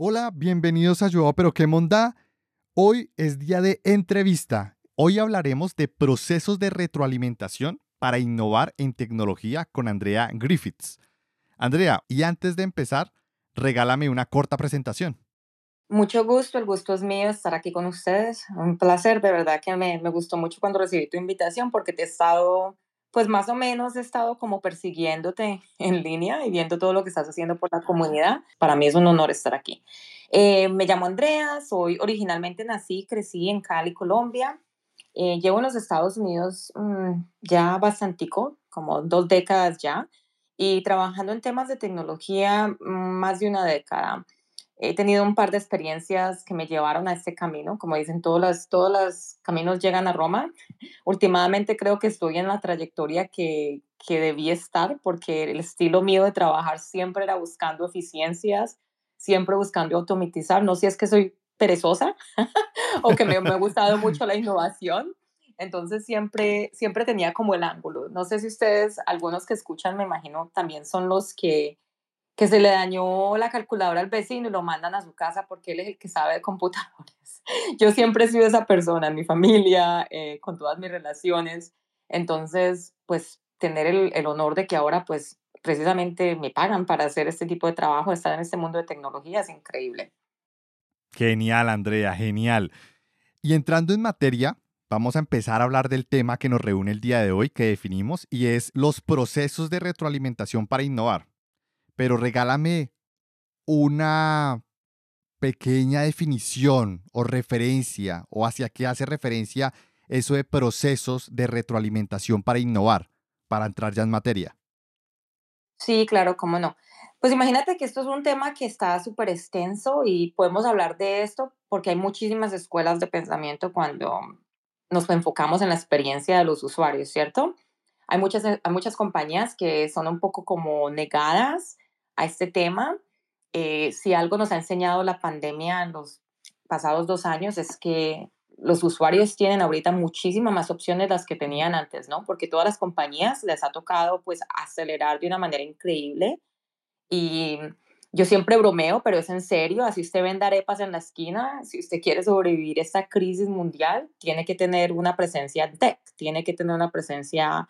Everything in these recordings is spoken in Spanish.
Hola, bienvenidos a Yo, pero qué monda. Hoy es día de entrevista. Hoy hablaremos de procesos de retroalimentación para innovar en tecnología con Andrea Griffiths. Andrea, y antes de empezar, regálame una corta presentación. Mucho gusto, el gusto es mío estar aquí con ustedes. Un placer, de verdad que me gustó mucho cuando recibí tu invitación porque te he estado, pues más o menos he estado como persiguiéndote en línea y viendo todo lo que estás haciendo por la comunidad. Para mí es un honor estar aquí. Eh, me llamo Andrea, soy originalmente nací, crecí en Cali, Colombia. Eh, llevo en los Estados Unidos mm, ya bastantico, como dos décadas ya y trabajando en temas de tecnología mm, más de una década. He tenido un par de experiencias que me llevaron a este camino. Como dicen, todos los, todos los caminos llegan a Roma. Últimamente creo que estoy en la trayectoria que, que debí estar porque el estilo mío de trabajar siempre era buscando eficiencias, siempre buscando automatizar. No sé si es que soy perezosa o que me, me ha gustado mucho la innovación, entonces siempre, siempre tenía como el ángulo. No sé si ustedes, algunos que escuchan, me imagino, también son los que, que se le dañó la calculadora al vecino y lo mandan a su casa porque él es el que sabe de computadores. Yo siempre he sido esa persona en mi familia, eh, con todas mis relaciones. Entonces, pues tener el, el honor de que ahora, pues precisamente me pagan para hacer este tipo de trabajo, estar en este mundo de tecnología es increíble. Genial, Andrea, genial. Y entrando en materia, vamos a empezar a hablar del tema que nos reúne el día de hoy, que definimos, y es los procesos de retroalimentación para innovar. Pero regálame una pequeña definición o referencia o hacia qué hace referencia eso de procesos de retroalimentación para innovar, para entrar ya en materia. Sí, claro, cómo no. Pues imagínate que esto es un tema que está súper extenso y podemos hablar de esto porque hay muchísimas escuelas de pensamiento cuando nos enfocamos en la experiencia de los usuarios, ¿cierto? Hay muchas, hay muchas compañías que son un poco como negadas a este tema. Eh, si algo nos ha enseñado la pandemia en los pasados dos años es que los usuarios tienen ahorita muchísimas más opciones las que tenían antes, ¿no? Porque todas las compañías les ha tocado pues acelerar de una manera increíble y yo siempre bromeo, pero es en serio, así usted vende arepas en la esquina, si usted quiere sobrevivir a esta crisis mundial, tiene que tener una presencia tech, tiene que tener una presencia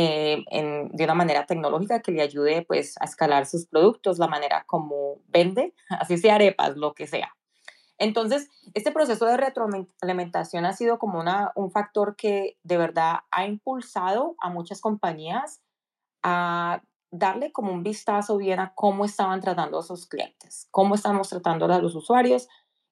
eh, en, de una manera tecnológica que le ayude pues a escalar sus productos, la manera como vende, así sea arepas, lo que sea. Entonces, este proceso de retroalimentación ha sido como una, un factor que de verdad ha impulsado a muchas compañías a darle como un vistazo bien a cómo estaban tratando a sus clientes, cómo estamos tratando a los usuarios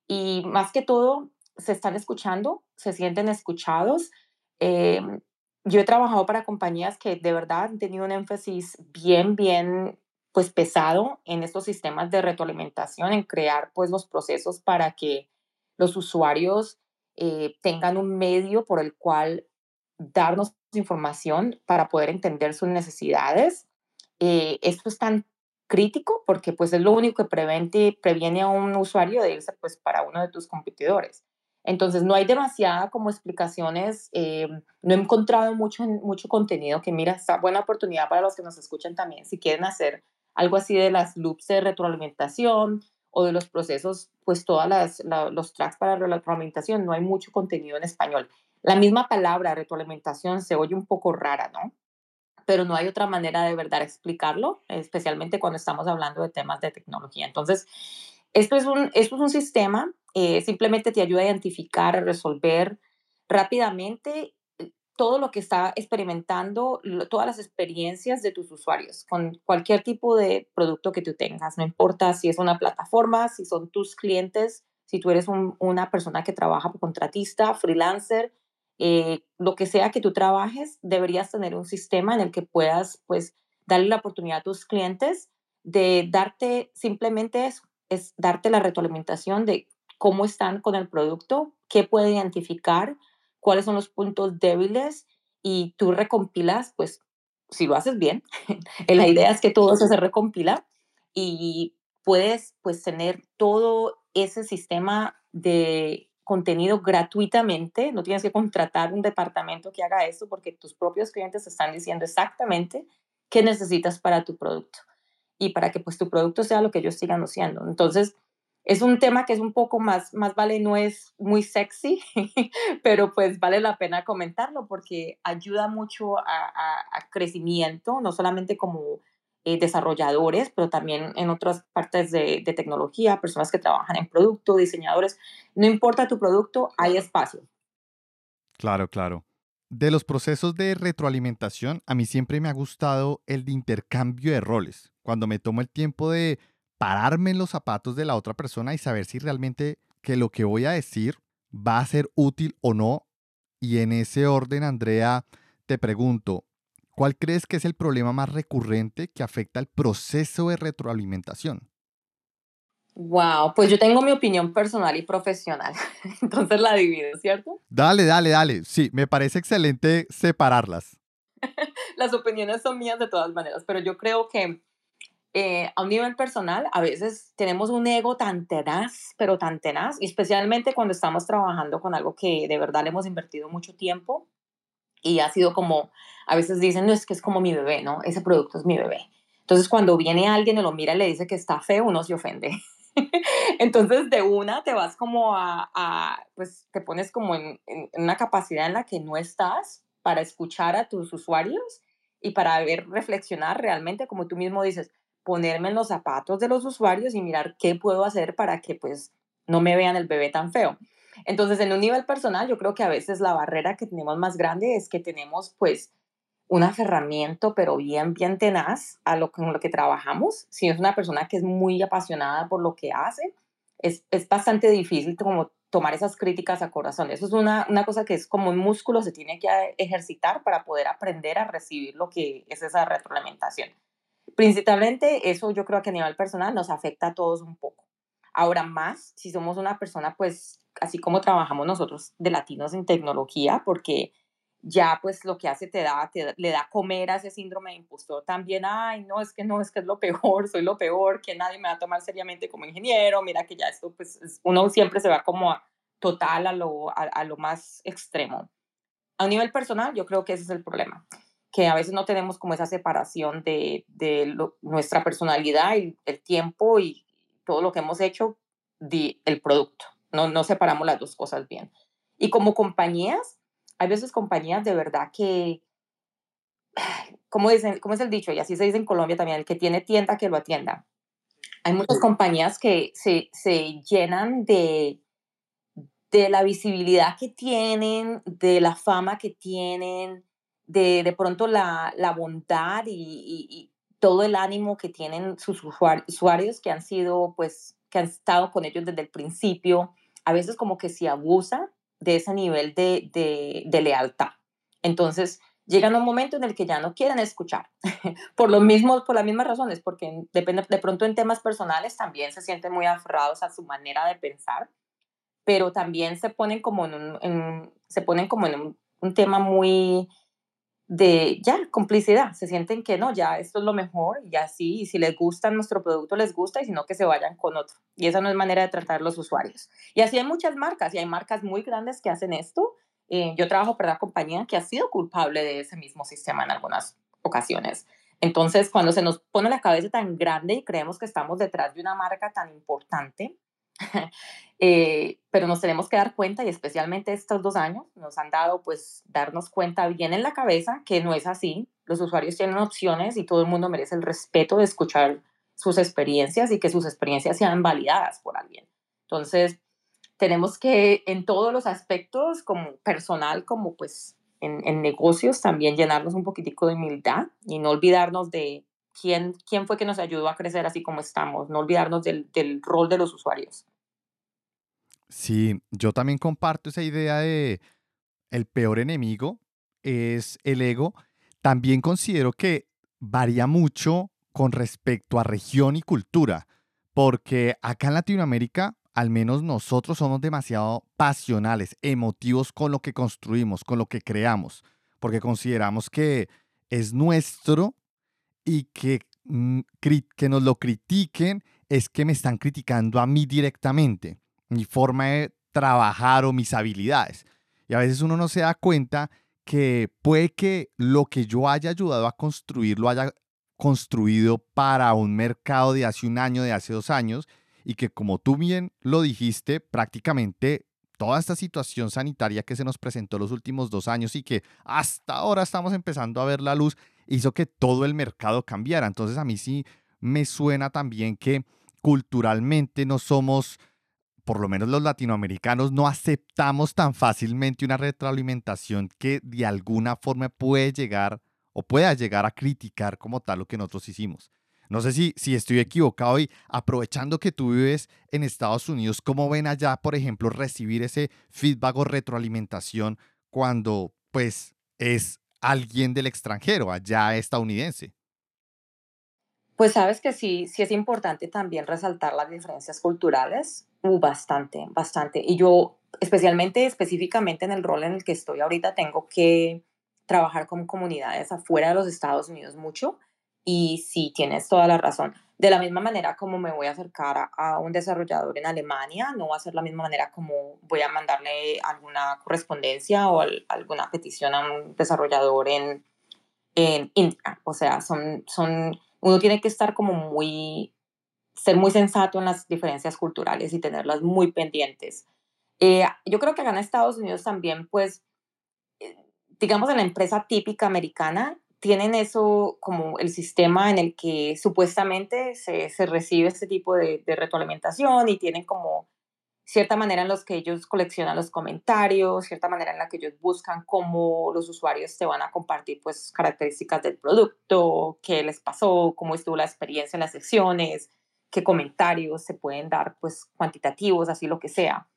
y más que todo se están escuchando, se sienten escuchados. Em, yo he trabajado para compañías que de verdad han tenido un énfasis bien, bien pues pesado en estos sistemas de retroalimentación, en crear pues los procesos para que los usuarios eh, tengan un medio por el cual darnos información para poder entender sus necesidades eh, esto es tan crítico porque pues es lo único que prevente, previene a un usuario de irse pues para uno de tus competidores. Entonces no hay demasiada como explicaciones, eh, no he encontrado mucho, mucho contenido que mira, está buena oportunidad para los que nos escuchan también, si quieren hacer algo así de las loops de retroalimentación o de los procesos, pues todos los tracks para retroalimentación, no hay mucho contenido en español. La misma palabra retroalimentación se oye un poco rara, ¿no? pero no hay otra manera de verdad explicarlo, especialmente cuando estamos hablando de temas de tecnología. Entonces, esto es un, esto es un sistema, eh, simplemente te ayuda a identificar, a resolver rápidamente eh, todo lo que está experimentando, todas las experiencias de tus usuarios con cualquier tipo de producto que tú tengas. No importa si es una plataforma, si son tus clientes, si tú eres una persona que trabaja por contratista, freelancer, eh, lo que sea que tú trabajes, deberías tener un sistema en el que puedas, pues, darle la oportunidad a tus clientes de darte simplemente es darte la retroalimentación de cómo están con el producto, qué puede identificar, cuáles son los puntos débiles y tú recompilas, pues, si lo haces bien, la idea es que todo eso se recompila y puedes, pues, tener todo ese sistema de contenido gratuitamente, no tienes que contratar un departamento que haga eso porque tus propios clientes están diciendo exactamente qué necesitas para tu producto y para que pues tu producto sea lo que ellos sigan haciendo. Entonces, es un tema que es un poco más, más vale, no es muy sexy, pero pues vale la pena comentarlo porque ayuda mucho a, crecimiento, no solamente como eh, desarrolladores, pero también en otras partes de, de, tecnología, personas que trabajan en producto, diseñadores. No importa tu producto, hay espacio. Claro, claro. De los procesos de retroalimentación, a mí siempre me ha gustado el de intercambio de roles. Cuando me tomo el tiempo de pararme en los zapatos de la otra persona y saber si realmente que lo que voy a decir va a ser útil o no. Y en ese orden, Andrea, te pregunto, ¿cuál crees que es el problema más recurrente que afecta el proceso de retroalimentación? Wow, pues yo tengo mi opinión personal y profesional, entonces la divido, ¿cierto? Dale, dale, dale. Sí, me parece excelente separarlas. Las opiniones son mías de todas maneras, pero yo creo que eh, a un nivel personal, a veces tenemos un ego tan tenaz, pero tan tenaz, y especialmente cuando estamos trabajando con algo que de verdad le hemos invertido mucho tiempo y ha sido como, a veces dicen, no, es que es como mi bebé, ¿no? Ese producto es mi bebé. Entonces, cuando viene alguien y lo mira y le dice que está feo, uno se ofende. Entonces, de una te vas como a, pues te pones como en, en, una capacidad en la que no estás para escuchar a tus usuarios y para ver, reflexionar realmente, como tú mismo dices, ponerme en los zapatos de los usuarios y mirar qué puedo hacer para que pues no me vean el bebé tan feo. Entonces, en un nivel personal, yo creo que a veces la barrera que tenemos más grande es que tenemos pues un aferramiento, pero bien, bien tenaz a lo con lo que trabajamos. Si es una persona que es muy apasionada por lo que hace, es, es bastante difícil como tomar esas críticas a corazón. Eso es una, una cosa que es como un músculo, se tiene que ejercitar para poder aprender a recibir lo que es esa retroalimentación. Principalmente eso yo creo que a nivel personal nos afecta a todos un poco. Ahora más, si somos una persona, pues así como trabajamos nosotros de latinos en tecnología, porque ya pues lo que hace te da, te, le da comer a ese síndrome de impostor también, ay, no, es que no, es que es lo peor, soy lo peor, que nadie me va a tomar seriamente como ingeniero, mira que ya esto, pues uno siempre se va como total a lo, a lo más extremo. A nivel personal, yo creo que ese es el problema que a veces no tenemos como esa separación de, nuestra personalidad y el tiempo y todo lo que hemos hecho del el producto. No, no separamos las dos cosas bien. Y como compañías, hay veces compañías de verdad que, como, dicen, como es el dicho, y así se dice en Colombia también, el que tiene tienda, que lo atienda. Hay muchas compañías que se, se llenan de, de la visibilidad que tienen, de la fama que tienen, de, de pronto la, la bondad y, todo el ánimo que tienen sus usuarios que han sido, pues, que han estado con ellos desde el principio, a veces como que se abusa de ese nivel de, de, lealtad. Entonces, llegan un momento en el que ya no quieren escuchar, por, lo mismo, por las mismas razones, porque depende, de pronto en temas personales también se sienten muy aferrados a su manera de pensar, pero también se ponen como en se ponen como en un tema muy de ya complicidad, se sienten que no, ya esto es lo mejor y así, y si les gusta nuestro producto, les gusta, y si no, que se vayan con otro. Y esa no es manera de tratar los usuarios. Y así hay muchas marcas, y hay marcas muy grandes que hacen esto. Eh, yo trabajo para una compañía que ha sido culpable de ese mismo sistema en algunas ocasiones. Entonces, cuando se nos pone la cabeza tan grande y creemos que estamos detrás de una marca tan importante, Eh, pero nos tenemos que dar cuenta y especialmente estos dos años nos han dado pues darnos cuenta bien en la cabeza que no es así. Los usuarios tienen opciones y todo el mundo merece el respeto de escuchar sus experiencias y que sus experiencias sean validadas por alguien. Entonces, tenemos que en todos los aspectos, como personal, como pues en, negocios, también llenarnos un poquitico de humildad y no olvidarnos de quién, quién fue que nos ayudó a crecer así como estamos, no olvidarnos del, del rol de los usuarios. Sí, yo también comparto esa idea de el peor enemigo es el ego. También considero que varía mucho con respecto a región y cultura, porque acá en Latinoamérica, al menos nosotros somos demasiado pasionales, emotivos con lo que construimos, con lo que creamos, porque consideramos que es nuestro y que, mm, que nos lo critiquen es que me están criticando a mí directamente mi forma de trabajar o mis habilidades. Y a veces uno no se da cuenta que puede que lo que yo haya ayudado a construir lo haya construido para un mercado de hace un año, de hace dos años, y que como tú bien lo dijiste, prácticamente toda esta situación sanitaria que se nos presentó los últimos dos años y que hasta ahora estamos empezando a ver la luz, hizo que todo el mercado cambiara. Entonces a mí sí me suena también que culturalmente no somos, por lo menos los latinoamericanos, no aceptamos tan fácilmente una retroalimentación que de alguna forma puede llegar o pueda llegar a criticar como tal lo que nosotros hicimos. No sé si, si estoy equivocado y aprovechando que tú vives en Estados Unidos, ¿cómo ven allá, por ejemplo, recibir ese feedback o retroalimentación cuando pues es alguien del extranjero, allá estadounidense? Pues sabes que sí, sí es importante también resaltar las diferencias culturales, uh, bastante, bastante. Y yo, especialmente, específicamente en el rol en el que estoy ahorita, tengo que trabajar con comunidades afuera de los Estados Unidos mucho y sí, tienes toda la razón. De la misma manera como me voy a acercar a, un desarrollador en Alemania, no va a ser la misma manera como voy a mandarle alguna correspondencia o alguna petición a un desarrollador en, en India. O sea, son, son, uno tiene que estar como muy, ser muy sensato en las diferencias culturales y tenerlas muy pendientes. Eh, yo creo que acá en Estados Unidos también, pues, eh, digamos en la empresa típica americana, tienen eso como el sistema en el que supuestamente se, se recibe este tipo de, de, retroalimentación y tienen como cierta manera en los que ellos coleccionan los comentarios, cierta manera en la que ellos buscan cómo los usuarios te van a compartir pues características del producto, qué les pasó, cómo estuvo la experiencia en las secciones, qué comentarios se pueden dar pues cuantitativos, así lo que sea.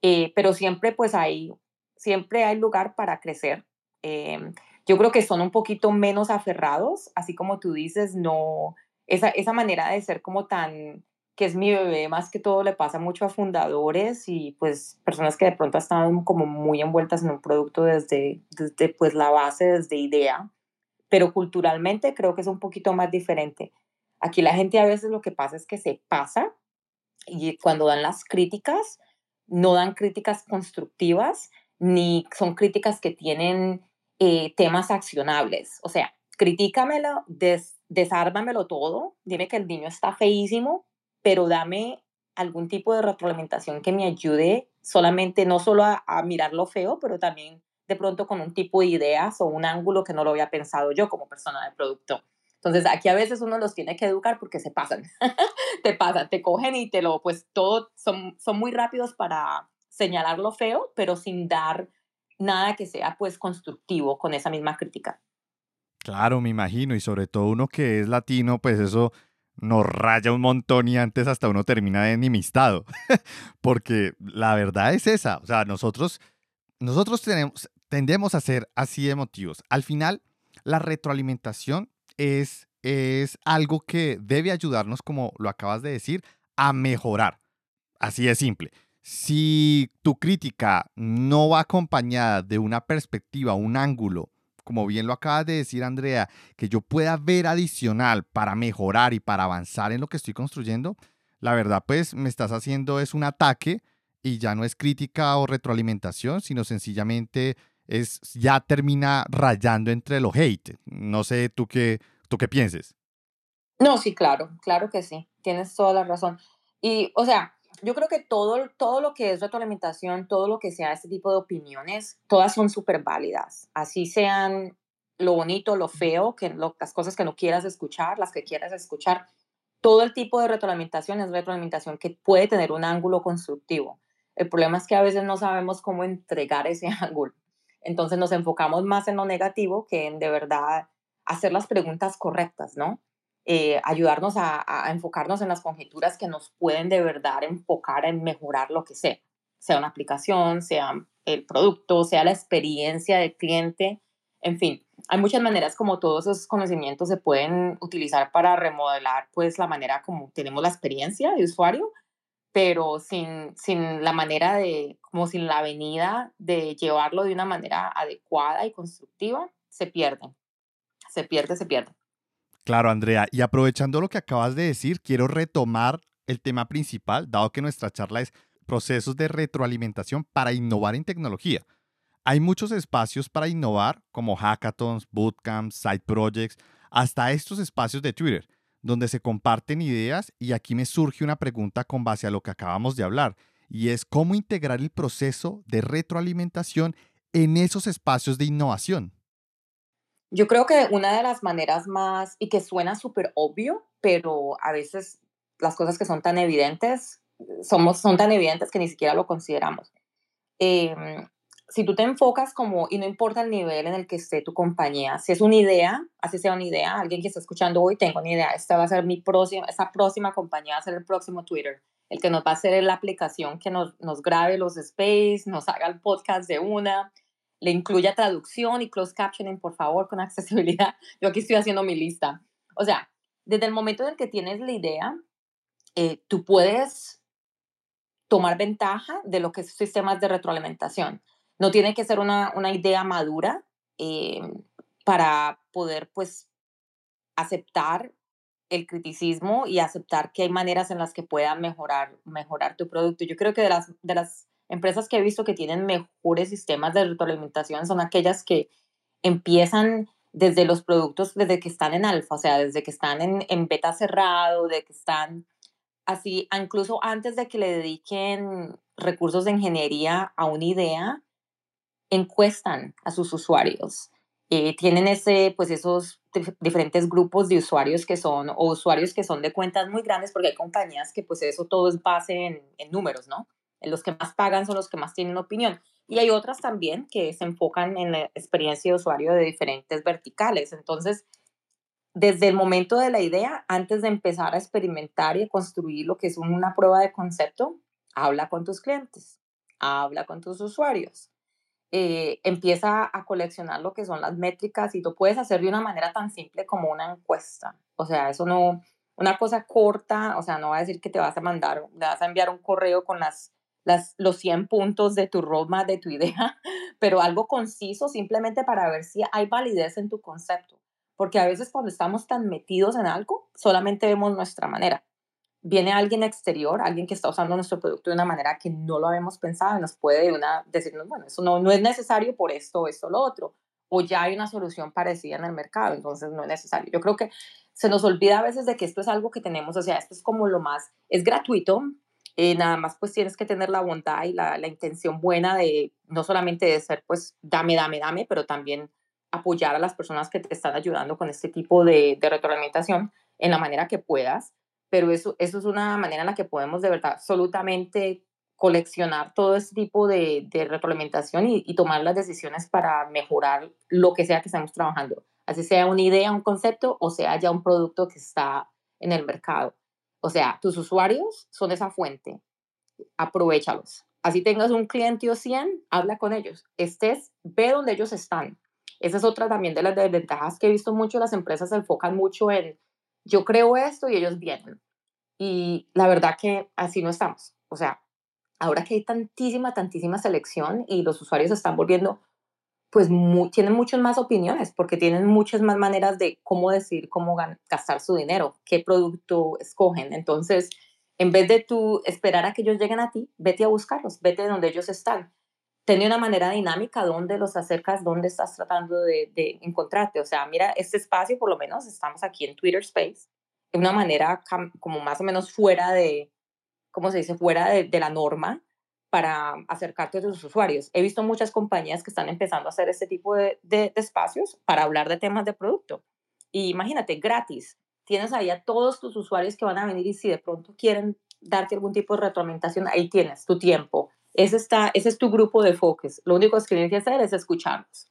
Eh, pero siempre pues hay, siempre hay lugar para crecer. Eh, yo creo que son un poquito menos aferrados, así como tú dices, no, esa, esa manera de ser como tan, que es mi bebé, más que todo le pasa mucho a fundadores y pues personas que de pronto están como muy envueltas en un producto desde, desde pues la base, desde idea, pero culturalmente creo que es un poquito más diferente. Aquí la gente a veces lo que pasa es que se pasa y cuando dan las críticas, no dan críticas constructivas, ni son críticas que tienen eh, temas accionables. O sea, critícamelo, des, desármamelo todo, dime que el niño está feísimo, pero dame algún tipo de retroalimentación que me ayude solamente, no solo a, a mirar lo feo, pero también de pronto con un tipo de ideas o un ángulo que no lo había pensado yo como persona de producto. Entonces, aquí a veces uno los tiene que educar porque se pasan, te pasan, te cogen y te lo, pues todo, son, son muy rápidos para señalar lo feo, pero sin dar nada que sea pues constructivo con esa misma crítica. Claro, me imagino, y sobre todo uno que es latino, pues eso nos raya un montón y antes hasta uno termina de enemistado, porque la verdad es esa, o sea, nosotros, nosotros tenemos, tendemos a ser así emotivos. Al final, la retroalimentación es, es algo que debe ayudarnos, como lo acabas de decir, a mejorar. Así de simple si tu crítica no va acompañada de una perspectiva, un ángulo, como bien lo acabas de decir Andrea, que yo pueda ver adicional para mejorar y para avanzar en lo que estoy construyendo, la verdad pues me estás haciendo es un ataque y ya no es crítica o retroalimentación, sino sencillamente es ya termina rayando entre los hate. No sé tú qué tú qué pienses. No, sí, claro, claro que sí. Tienes toda la razón. Y o sea, yo creo que todo, todo lo que es retroalimentación, todo lo que sea este tipo de opiniones, todas son súper válidas. Así sean lo bonito, lo feo, que las cosas que no quieras escuchar, las que quieras escuchar. Todo el tipo de retroalimentación es retroalimentación que puede tener un ángulo constructivo. El problema es que a veces no sabemos cómo entregar ese ángulo. Entonces nos enfocamos más en lo negativo que en de verdad hacer las preguntas correctas, ¿no? Eh, ayudarnos a, enfocarnos en las conjeturas que nos pueden de verdad enfocar en mejorar lo que sea, sea una aplicación, sea el producto, sea la experiencia del cliente, en fin, hay muchas maneras como todos esos conocimientos se pueden utilizar para remodelar pues la manera como tenemos la experiencia de usuario, pero sin, sin la manera de, como sin la avenida de llevarlo de una manera adecuada y constructiva, se pierde, se pierde, se pierde. Claro, Andrea. Y aprovechando lo que acabas de decir, quiero retomar el tema principal, dado que nuestra charla es procesos de retroalimentación para innovar en tecnología. Hay muchos espacios para innovar, como hackathons, bootcamps, side projects, hasta estos espacios de Twitter, donde se comparten ideas y aquí me surge una pregunta con base a lo que acabamos de hablar y es cómo integrar el proceso de retroalimentación en esos espacios de innovación. Yo creo que una de las maneras más, y que suena súper obvio, pero a veces las cosas que son tan evidentes, somos, son tan evidentes que ni siquiera lo consideramos. Em, si tú te enfocas como, y no importa el nivel en el que esté tu compañía, si es una idea, así sea una idea, alguien que está escuchando hoy, tengo una idea, esta va a ser mi próxima, esa próxima compañía va a ser el próximo Twitter, el que nos va a hacer la aplicación que nos, nos grabe los space, nos haga el podcast de una, le incluya traducción y closed captioning, por favor, con accesibilidad. Yo aquí estoy haciendo mi lista. O sea, desde el momento en el que tienes la idea, eh, tú puedes tomar ventaja de lo que es sistemas de retroalimentación. No tiene que ser una, una idea madura eh, para poder, pues, aceptar el criticismo y aceptar que hay maneras en las que puedan mejorar, mejorar tu producto. Yo creo que de las, de las empresas que he visto que tienen mejores sistemas de retroalimentación son aquellas que empiezan desde los productos, desde que están en alfa, o sea, desde que están en, en beta cerrado, de que están así, incluso antes de que le dediquen recursos de ingeniería a una idea, encuestan a sus usuarios. Eh, tienen ese, pues esos diferentes grupos de usuarios que son, o usuarios que son de cuentas muy grandes, porque hay compañías que pues eso todo es base en, en números, ¿no? Los que más pagan son los que más tienen opinión. Y hay otras también que se enfocan en la experiencia de usuario de diferentes verticales. Entonces, desde el momento de la idea, antes de empezar a experimentar y construir lo que es una prueba de concepto, habla con tus clientes, habla con tus usuarios, eh, empieza a coleccionar lo que son las métricas y tú puedes hacer de una manera tan simple como una encuesta. O sea, eso no, una cosa corta, o sea, no va a decir que te vas a mandar, le vas a enviar un correo con las los 100 puntos de tu roadmap, de tu idea, pero algo conciso simplemente para ver si hay validez en tu concepto. Porque a veces cuando estamos tan metidos en algo, solamente vemos nuestra manera. Viene alguien exterior, alguien que está usando nuestro producto de una manera que no lo habíamos pensado y nos puede una, decirnos, bueno, eso no, no es necesario por esto, esto, lo otro. O ya hay una solución parecida en el mercado, entonces no es necesario. Yo creo que se nos olvida a veces de que esto es algo que tenemos, o sea, esto es como lo más, es gratuito, eh, nada más pues tienes que tener la bondad y la, la, intención buena de no solamente de ser pues dame, dame, dame, pero también apoyar a las personas que te están ayudando con este tipo de, de retroalimentación en la manera que puedas. Pero eso, eso es una manera en la que podemos de verdad absolutamente coleccionar todo este tipo de, de retroalimentación y, tomar las decisiones para mejorar lo que sea que estamos trabajando. Así sea una idea, un concepto o sea ya un producto que está en el mercado. O sea, tus usuarios son esa fuente. Aprovechalos. Así tengas un cliente o 100, habla con ellos. Estés, ve donde ellos están. Esa es otra también de las desventajas que he visto mucho. Las empresas se enfocan mucho en yo creo esto y ellos vienen. Y la verdad que así no estamos. O sea, ahora que hay tantísima, tantísima selección y los usuarios están volviendo pues tienen muchas más opiniones porque tienen muchas más maneras de cómo decir cómo gastar su dinero, qué producto escogen. Entonces, en vez de tú esperar a que ellos lleguen a ti, vete a buscarlos, vete donde ellos están. Ten una manera dinámica donde los acercas, donde estás tratando de, de, encontrarte. O sea, mira, este espacio, por lo menos, estamos aquí en Twitter Space, de una manera como más o menos fuera de, ¿cómo se dice? Fuera de la norma, para acercarte a tus usuarios. He visto muchas compañías que están empezando a hacer este tipo de, de, espacios para hablar de temas de producto. Y imagínate, gratis. Tienes ahí a todos tus usuarios que van a venir y si de pronto quieren darte algún tipo de retroalimentación, ahí tienes tu tiempo. Ese, está, ese es tu grupo de focus. Lo único que tienes que hacer es escucharlos.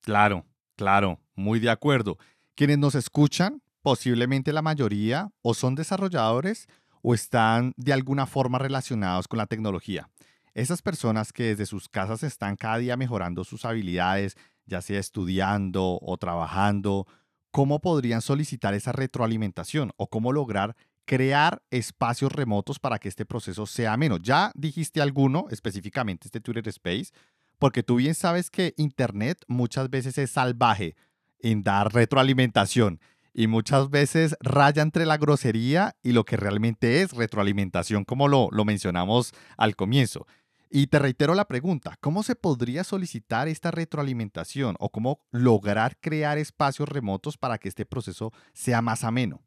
Claro, claro, muy de acuerdo. Quienes nos escuchan, posiblemente la mayoría, o son desarrolladores o están de alguna forma relacionados con la tecnología. Esas personas que desde sus casas están cada día mejorando sus habilidades, ya sea estudiando o trabajando, ¿cómo podrían solicitar esa retroalimentación o cómo lograr crear espacios remotos para que este proceso sea menos? Ya dijiste alguno, específicamente este Twitter Space, porque tú bien sabes que Internet muchas veces es salvaje en dar retroalimentación y muchas veces raya entre la grosería y lo que realmente es retroalimentación, como lo, lo mencionamos al comienzo. Y te reitero la pregunta, ¿cómo se podría solicitar esta retroalimentación o cómo lograr crear espacios remotos para que este proceso sea más ameno?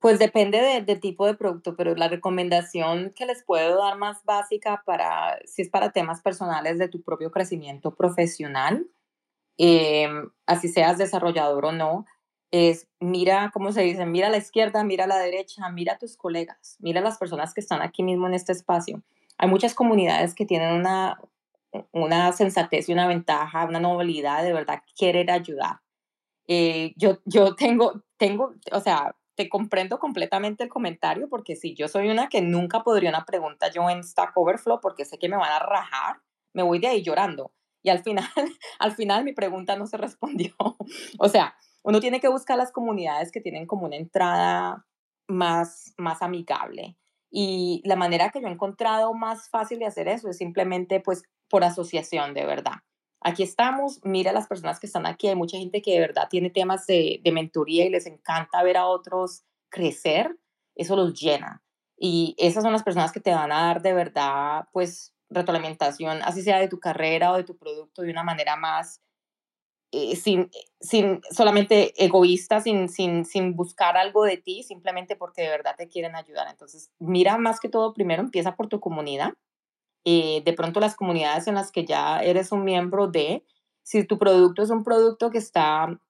Pues depende de- del tipo de producto, pero la recomendación que les puedo dar más básica para, si es para temas personales de tu propio crecimiento profesional, em, así seas desarrollador o no, es mira, ¿cómo se dice? Mira a la izquierda, mira a la derecha, mira a tus colegas, mira a las personas que están aquí mismo en este espacio. Hay muchas comunidades que tienen una, una sensatez y una ventaja, una novedad de verdad querer ayudar. Eh, yo, yo tengo, tengo, o sea, te comprendo completamente el comentario porque si yo soy una que nunca podría una pregunta yo en Stack Overflow porque sé que me van a rajar, me voy de ahí llorando. Y al final, al final mi pregunta no se respondió. o sea, uno tiene que buscar las comunidades que tienen como una entrada más, más amigable. Y la manera que yo he encontrado más fácil de hacer eso es simplemente pues por asociación de verdad. Aquí estamos, mira las personas que están aquí, hay mucha gente que de verdad tiene temas de, de mentoría y les encanta ver a otros crecer, eso los llena. Y esas son las personas que te van a dar de verdad pues retroalimentación, así sea de tu carrera o de tu producto, de una manera más eh, sin, sin solamente egoísta, sin, sin, sin buscar algo de ti, simplemente porque de verdad te quieren ayudar. Entonces, mira más que todo, primero empieza por tu comunidad. Eh, de pronto las comunidades en las que ya eres un miembro de, si tu producto es un producto que está,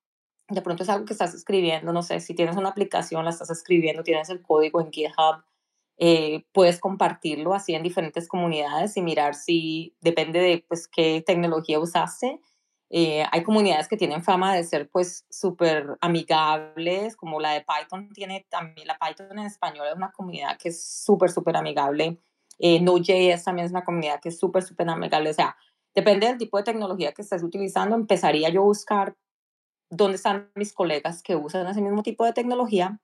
de pronto es algo que estás escribiendo, no sé, si tienes una aplicación, la estás escribiendo, tienes el código en GitHub, eh, puedes compartirlo así en diferentes comunidades y mirar si depende de pues qué tecnología usaste eh, hay comunidades que tienen fama de ser pues súper amigables, como la de Python tiene también, la Python en español es una comunidad que es súper, súper amigable. Eh, Node.js también es una comunidad que es súper, súper amigable. O sea, depende del tipo de tecnología que estés utilizando, empezaría yo a buscar dónde están mis colegas que usan ese mismo tipo de tecnología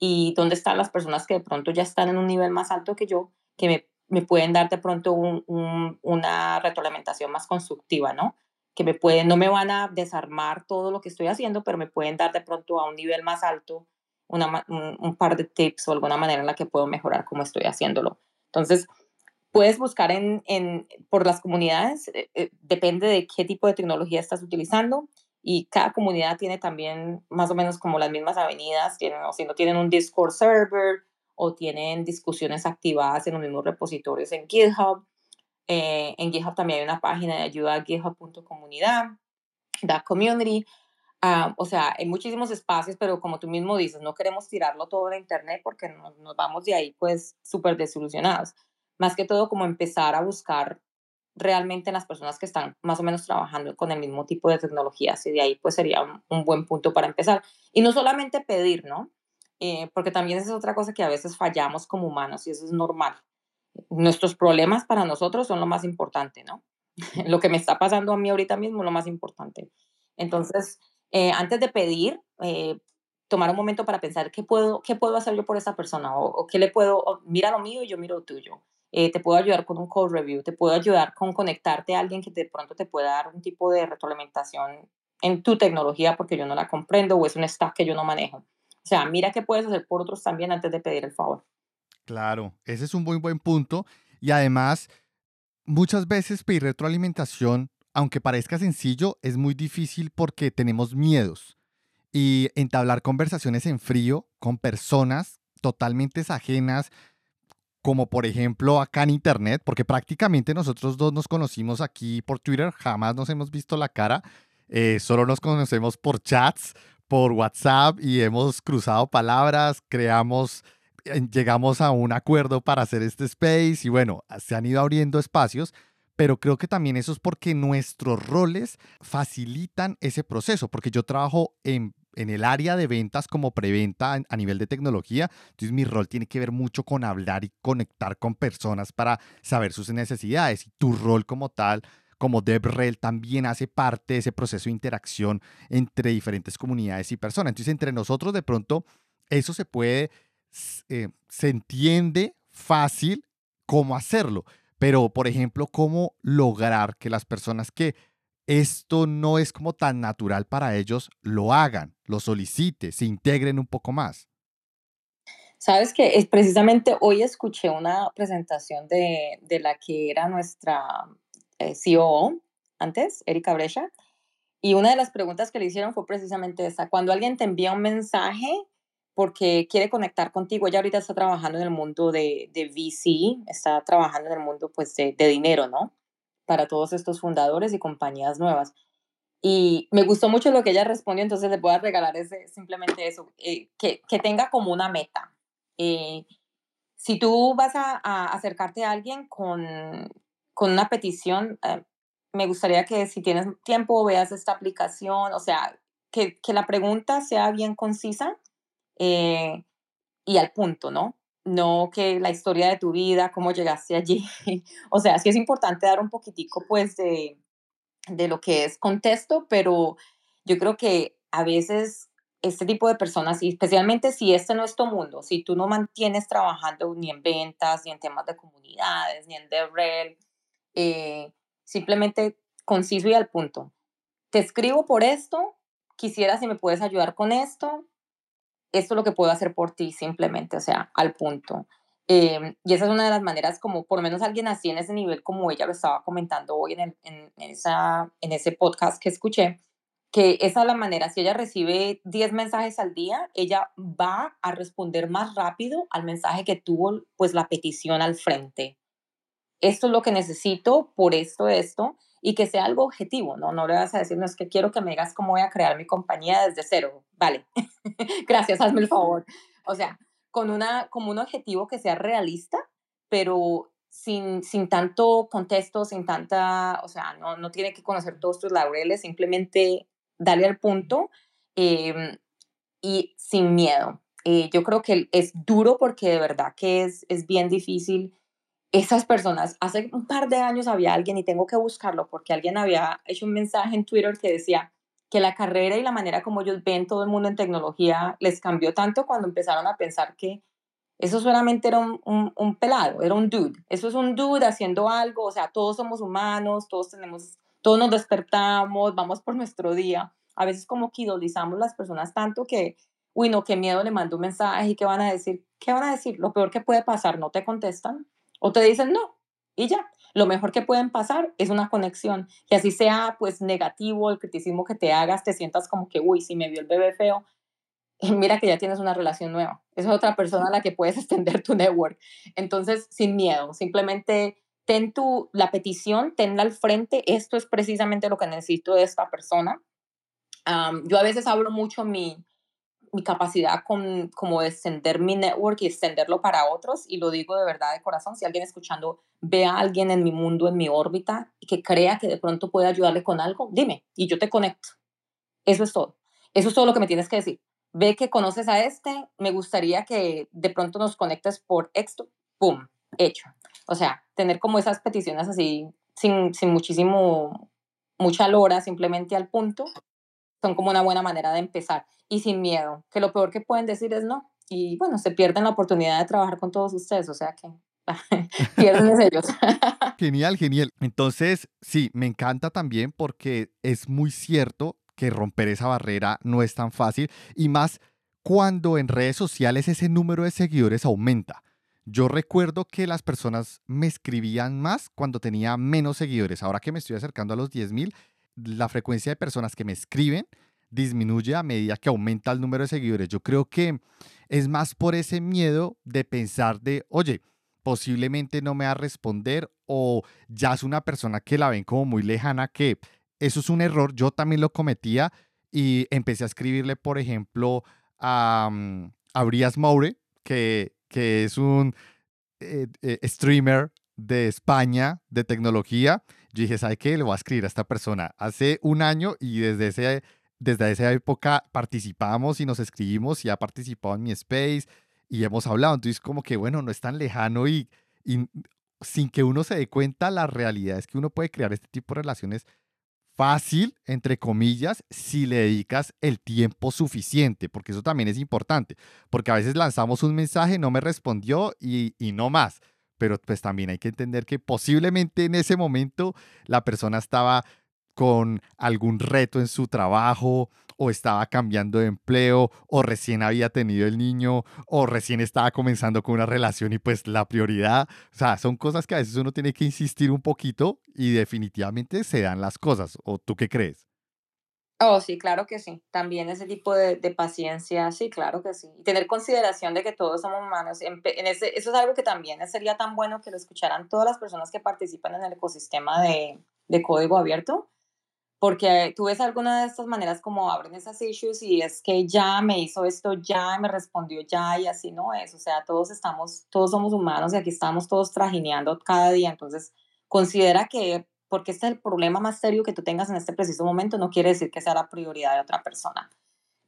y dónde están las personas que de pronto ya están en un nivel más alto que yo, que me, me pueden dar de pronto un, un, una retroalimentación más constructiva, ¿no? Que me pueden, no me van a desarmar todo lo que estoy haciendo, pero me pueden dar de pronto a un nivel más alto un, par de tips o alguna manera en la que puedo mejorar cómo estoy haciéndolo. Entonces, puedes buscar en, en por las comunidades, eh, eh, depende de qué tipo de tecnología estás utilizando y cada comunidad tiene también más o menos como las mismas avenidas, tienen, o si no tienen un Discord server o tienen discusiones activadas en los mismos repositorios en GitHub eh, en GitHub también hay una página de ayuda, github.comunidad, da community. Uh, o sea, hay muchísimos espacios, pero como tú mismo dices, no queremos tirarlo todo en internet porque nos, nos vamos de ahí pues súper desilusionados. Más que todo como empezar a buscar realmente en las personas que están más o menos trabajando con el mismo tipo de tecnologías y de ahí pues sería un, un buen punto para empezar. Y no solamente pedir, ¿no? Eh, porque también esa es otra cosa que a veces fallamos como humanos y eso es normal nuestros problemas para nosotros son lo más importante, ¿no? lo que me está pasando a mí ahorita mismo es lo más importante. Entonces, eh, antes de pedir, eh, tomar un momento para pensar qué puedo, qué puedo hacer yo por esa persona o, o qué le puedo, o, mira lo mío y yo miro lo tuyo. Eh, te puedo ayudar con un code review, te puedo ayudar con conectarte a alguien que de pronto te pueda dar un tipo de retroalimentación en tu tecnología porque yo no la comprendo o es un stack que yo no manejo. O sea, mira qué puedes hacer por otros también antes de pedir el favor. Claro, ese es un muy buen punto. Y además, muchas veces pedir retroalimentación, aunque parezca sencillo, es muy difícil porque tenemos miedos. Y entablar conversaciones en frío con personas totalmente ajenas, como por ejemplo acá en Internet, porque prácticamente nosotros dos nos conocimos aquí por Twitter, jamás nos hemos visto la cara, eh, solo nos conocemos por chats, por WhatsApp y hemos cruzado palabras, creamos llegamos a un acuerdo para hacer este space y bueno, se han ido abriendo espacios, pero creo que también eso es porque nuestros roles facilitan ese proceso, porque yo trabajo en, en el área de ventas como preventa a nivel de tecnología, entonces mi rol tiene que ver mucho con hablar y conectar con personas para saber sus necesidades y tu rol como tal como DevRel también hace parte de ese proceso de interacción entre diferentes comunidades y personas. Entonces, entre nosotros de pronto eso se puede eh, se entiende fácil cómo hacerlo, pero por ejemplo, cómo lograr que las personas que esto no es como tan natural para ellos, lo hagan, lo solicite, se integren un poco más. Sabes que es precisamente hoy escuché una presentación de, de la que era nuestra eh, COO antes, Erika Brecha, y una de las preguntas que le hicieron fue precisamente esa. Cuando alguien te envía un mensaje, porque quiere conectar contigo. Ella ahorita está trabajando en el mundo de, de VC, está trabajando en el mundo pues de, de dinero, ¿no? Para todos estos fundadores y compañías nuevas. Y me gustó mucho lo que ella respondió, entonces le voy a regalar ese, simplemente eso, eh, que, que, tenga como una meta. Eh, si tú vas a, a, acercarte a alguien con, con una petición, eh, me gustaría que si tienes tiempo veas esta aplicación, o sea, que, que la pregunta sea bien concisa eh, y al punto, ¿no? No que la historia de tu vida, cómo llegaste allí. o sea, sí es importante dar un poquitico, pues, de, de lo que es contexto, pero yo creo que a veces este tipo de personas, y especialmente si este no es tu mundo, si tú no mantienes trabajando ni en ventas, ni en temas de comunidades, ni en DevRel, eh, simplemente conciso y al punto. Te escribo por esto, quisiera si me puedes ayudar con esto, esto es lo que puedo hacer por ti simplemente, o sea, al punto. Eh, y esa es una de las maneras como por lo menos alguien así en ese nivel como ella lo estaba comentando hoy en, el, en, esa, en ese podcast que escuché, que esa es la manera, si ella recibe 10 mensajes al día, ella va a responder más rápido al mensaje que tuvo pues la petición al frente. Esto es lo que necesito, por esto, esto, y que sea algo objetivo, ¿no? No le vas a decir, no es que quiero que me digas cómo voy a crear mi compañía desde cero. Vale, gracias, hazme el favor. O sea, con una, como un objetivo que sea realista, pero sin, sin tanto contexto, sin tanta, o sea, no, no tiene que conocer todos tus laureles, simplemente darle al punto eh, y sin miedo. Eh, yo creo que es duro porque de verdad que es, es bien difícil. Esas personas, hace un par de años había alguien y tengo que buscarlo porque alguien había hecho un mensaje en Twitter que decía, que la carrera y la manera como ellos ven todo el mundo en tecnología les cambió tanto cuando empezaron a pensar que eso solamente era un, un, pelado, era un dude. Eso es un dude haciendo algo, o sea, todos somos humanos, todos tenemos, todos nos despertamos, vamos por nuestro día. A veces como que idolizamos las personas tanto que, uy, no, qué miedo, le mando un mensaje y qué van a decir. ¿Qué van a decir? Lo peor que puede pasar, no te contestan o te dicen no y ya lo mejor que pueden pasar es una conexión. Y así sea pues negativo el criticismo que te hagas, te sientas como que, uy, si me vio el bebé feo, mira que ya tienes una relación nueva. Es otra persona a la que puedes extender tu network. Entonces, sin miedo, simplemente ten tu, la petición, tenla al frente. Esto es precisamente lo que necesito de esta persona. yo a veces hablo mucho mi, mi capacidad con, como de extender mi network y extenderlo para otros, y lo digo de verdad de corazón, si alguien escuchando ve a alguien en mi mundo, en mi órbita, y que crea que de pronto puede ayudarle con algo, dime, y yo te conecto. Eso es todo. Eso es todo lo que me tienes que decir. Ve que conoces a este, me gustaría que de pronto nos conectes por esto, ¡pum! Hecho. O sea, tener como esas peticiones así, sin, sin muchísimo, mucha lora, simplemente al punto, son como una buena manera de empezar y sin miedo, que lo peor que pueden decir es no. Y bueno, se pierden la oportunidad de trabajar con todos ustedes, o sea que pierden ellos. genial, genial. Entonces, sí, me encanta también porque es muy cierto que romper esa barrera no es tan fácil y más cuando en redes sociales ese número de seguidores aumenta. Yo recuerdo que las personas me escribían más cuando tenía menos seguidores. Ahora que me estoy acercando a los 10.000, la frecuencia de personas que me escriben disminuye a medida que aumenta el número de seguidores. Yo creo que es más por ese miedo de pensar de, oye, posiblemente no me va a responder o ya es una persona que la ven como muy lejana, que eso es un error, yo también lo cometía y empecé a escribirle, por ejemplo, a, um, a Brias Moure, que, que es un eh, eh, streamer de España de tecnología. Yo dije, ¿sabe qué? Le voy a escribir a esta persona hace un año y desde ese desde esa época participamos y nos escribimos y ha participado en mi space y hemos hablado. Entonces, como que, bueno, no es tan lejano y, sin que uno se dé cuenta, la realidad es que uno puede crear este tipo de relaciones fácil, entre comillas, si le dedicas el tiempo suficiente, porque eso también es importante, porque a veces lanzamos un mensaje, no me respondió y no más, pero pues también hay que entender que posiblemente en ese momento la persona estaba con algún reto en su trabajo o estaba cambiando de empleo o recién había tenido el niño o recién estaba comenzando con una relación y pues la prioridad, o sea, son cosas que a veces uno tiene que insistir un poquito y definitivamente se dan las cosas. ¿O tú qué crees? Oh, sí, claro que sí. También ese tipo de, de paciencia, sí, claro que sí. Y tener consideración de que todos somos humanos. En, en ese, eso es algo que también sería tan bueno que lo escucharan todas las personas que participan en el ecosistema de, de código abierto, porque tú ves alguna de estas maneras como abren esas issues y es que ya me hizo esto, ya me respondió ya y así no es. O sea, todos estamos, todos somos humanos y aquí estamos todos trajineando cada día. Entonces, considera que porque este es el problema más serio que tú tengas en este preciso momento, no quiere decir que sea la prioridad de otra persona.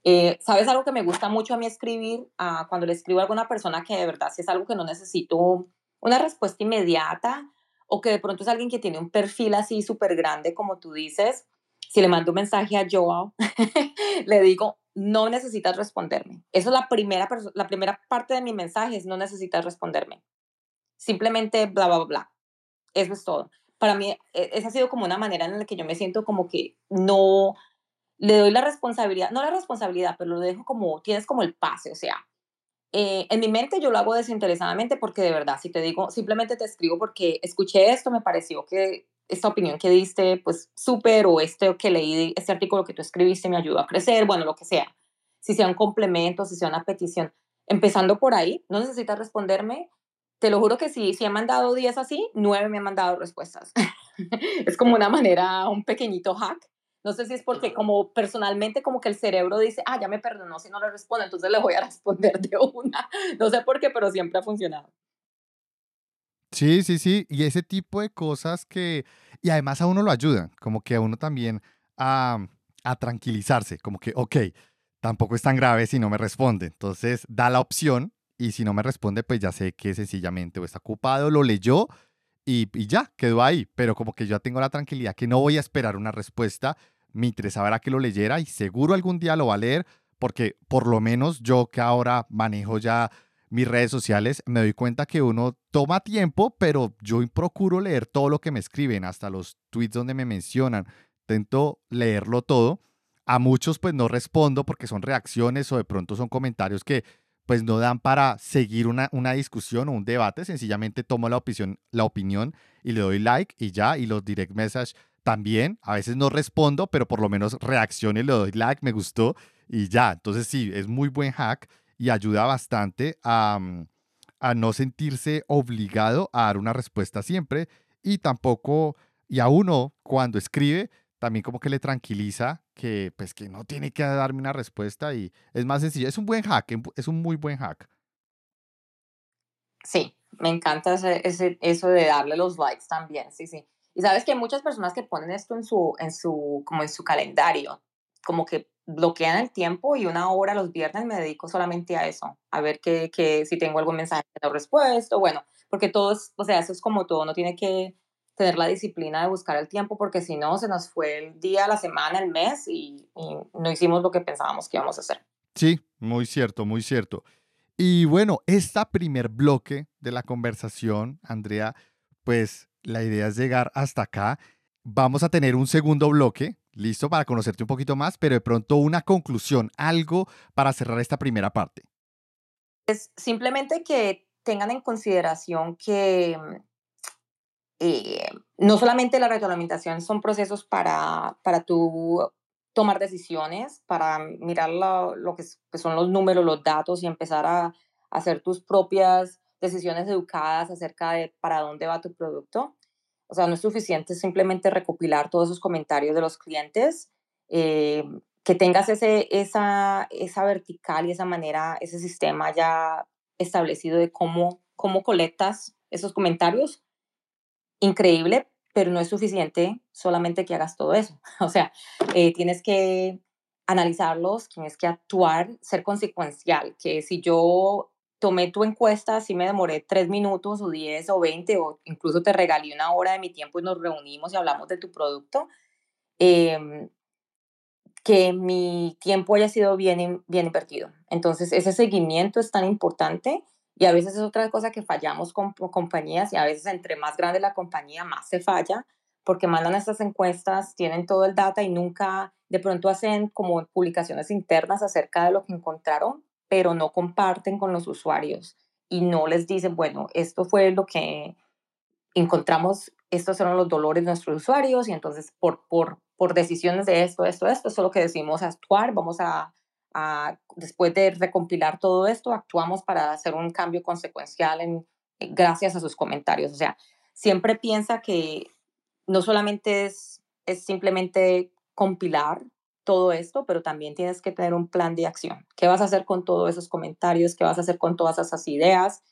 Eh, ¿Sabes algo que me gusta mucho a mí escribir? Ah, cuando le escribo a alguna persona que de verdad si es algo que no necesito una respuesta inmediata o que de pronto es alguien que tiene un perfil así súper grande como tú dices, si le mando un mensaje a Joao, le digo, no necesitas responderme. Esa es la primera, la primera parte de mi mensaje, es no necesitas responderme. Simplemente bla, bla, bla. Eso es todo para mí e, esa ha sido como una manera en la que yo me siento como que no le doy la responsabilidad, no la responsabilidad, pero lo dejo como, tienes como el pase, o sea, eh, en mi mente yo lo hago desinteresadamente porque de verdad, si te digo, simplemente te escribo porque escuché esto, me pareció que esta opinión que diste, pues súper, o este que leí, este artículo que tú escribiste me ayudó a crecer, bueno, lo que sea. Si sea un complemento, si sea una petición. Empezando por ahí, no necesitas responderme, te lo juro que sí, si he mandado 10 así, 9 me han mandado respuestas. es como una manera, un pequeñito hack. No sé si es porque como personalmente como que el cerebro dice, ah, ya me perdonó si no le respondo, entonces le voy a responder de una. No sé por qué, pero siempre ha funcionado. Sí, sí, sí. Y ese tipo de cosas que, y además a uno lo ayudan, como que a uno también a, a tranquilizarse, como que, ok, tampoco es tan grave si no me responde. Entonces da la opción y si no me responde, pues ya sé que sencillamente o está ocupado, lo leyó y, ya, quedó ahí. Pero como que yo tengo la tranquilidad que no voy a esperar una respuesta. Me interesaba que lo leyera y seguro algún día lo va a leer porque por lo menos yo que ahora manejo ya mis redes sociales, me doy cuenta que uno toma tiempo, pero yo procuro leer todo lo que me escriben, hasta los tweets donde me mencionan. Intento leerlo todo. A muchos pues no respondo porque son reacciones o de pronto son comentarios que pues no dan para seguir una, una discusión o un debate, sencillamente tomo la opinión, la opinión y le doy like y ya, y los direct message también, a veces no respondo, pero por lo menos reacciono y le doy like, me gustó y ya, entonces sí, es muy buen hack y ayuda bastante a, mm, a no sentirse obligado a dar una respuesta siempre y tampoco, y a uno cuando escribe, también como que le tranquiliza que pues que no tiene que darme una respuesta y es más sencillo. Es un buen hack, em, es un muy buen hack. Sí, me encanta ese, eso de darle los likes también, sí, sí. Y sabes que hay muchas personas que ponen esto en su, en su, como en su calendario, como que bloquean el tiempo y una hora los viernes me dedico solamente a eso, a ver que, que si tengo algún mensaje no respuesto, bueno, porque todo es, o sea, eso es como todo, no tiene que tener la disciplina de buscar el tiempo, porque si no, se nos fue el día, la semana, el mes y, no hicimos lo que pensábamos que íbamos a hacer. Sí, muy cierto, muy cierto. Y bueno, este primer bloque de la conversación, Andrea, pues la idea es llegar hasta acá. Vamos a tener un segundo bloque, listo, para conocerte un poquito más, pero de pronto una conclusión, algo para cerrar esta primera parte. Es simplemente que tengan en consideración que eh, no solamente la retroalimentación son procesos para, para tú tomar decisiones, para mirar lo, que, son los números, los datos y empezar a, hacer tus propias decisiones educadas acerca de para dónde va tu producto. O sea, no es suficiente simplemente recopilar todos esos comentarios de los clientes, eh, que tengas ese, esa, esa vertical y esa manera, ese sistema ya establecido de cómo, cómo colectas esos comentarios increíble, pero no es suficiente solamente que hagas todo eso. O sea, eh, tienes que analizarlos, tienes que actuar, ser consecuencial, que si yo tomé tu encuesta, si me demoré tres minutos o diez o veinte o incluso te regalé una hora de mi tiempo y nos reunimos y hablamos de tu producto, em, que mi tiempo haya sido bien, bien invertido. Entonces, ese seguimiento es tan importante y a veces es otra cosa que fallamos con, compañías y a veces entre más grande la compañía, más se falla, porque mandan estas encuestas, tienen todo el data y nunca de pronto hacen como publicaciones internas acerca de lo que encontraron, pero no comparten con los usuarios y no les dicen, bueno, esto fue lo que encontramos, estos fueron los dolores de nuestros usuarios y entonces por, por, por decisiones de esto, esto, esto, eso es lo que decimos actuar, vamos a, después de recompilar todo esto, actuamos para hacer un cambio consecuencial en, gracias a sus comentarios. O sea, siempre piensa que no solamente es, es simplemente compilar todo esto, pero también tienes que tener un plan de acción. ¿Qué vas a hacer con todos esos comentarios? ¿Qué vas a hacer con todas esas ideas?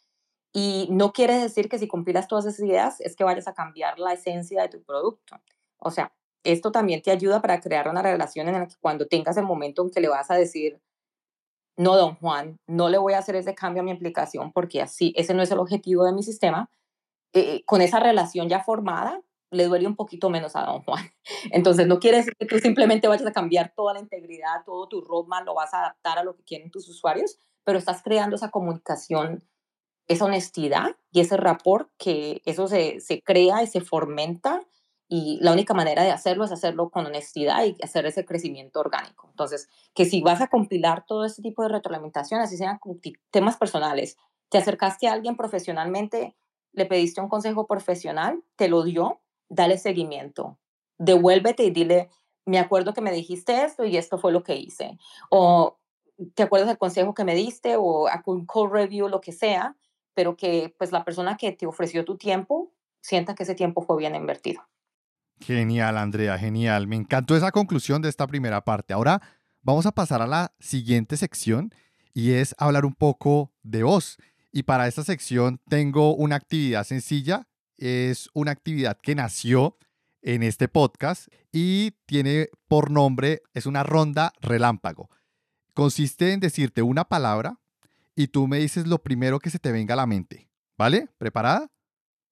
Y no quiere decir que si compilas todas esas ideas es que vayas a cambiar la esencia de tu producto. O sea, esto también te ayuda para crear una relación en la que cuando tengas el momento en que le vas a decir, no, don Juan, no le voy a hacer ese cambio a mi aplicación porque así, ese no es el objetivo de mi sistema, eh, con esa relación ya formada, le duele un poquito menos a don Juan. Entonces, no quiere decir que tú simplemente vayas a cambiar toda la integridad, todo tu roadmap, lo vas a adaptar a lo que quieren tus usuarios, pero estás creando esa comunicación, esa honestidad y ese rapport que eso se, se crea y se fomenta y la única manera de hacerlo es hacerlo con honestidad y hacer ese crecimiento orgánico. Entonces, que si vas a compilar todo este tipo de retroalimentación, así sean temas personales, te acercaste a alguien profesionalmente, le pediste un consejo profesional, te lo dio, dale seguimiento. Devuélvete y dile, me acuerdo que me dijiste esto y esto fue lo que hice. O te acuerdas del consejo que me diste o a un call review, lo que sea, pero que pues la persona que te ofreció tu tiempo sienta que ese tiempo fue bien invertido. Genial, Andrea, genial. Me encantó esa conclusión de esta primera parte. Ahora vamos a pasar a la siguiente sección y es hablar un poco de vos. Y para esta sección tengo una actividad sencilla. Es una actividad que nació en este podcast y tiene por nombre, es una ronda relámpago. Consiste en decirte una palabra y tú me dices lo primero que se te venga a la mente. ¿Vale? ¿Preparada?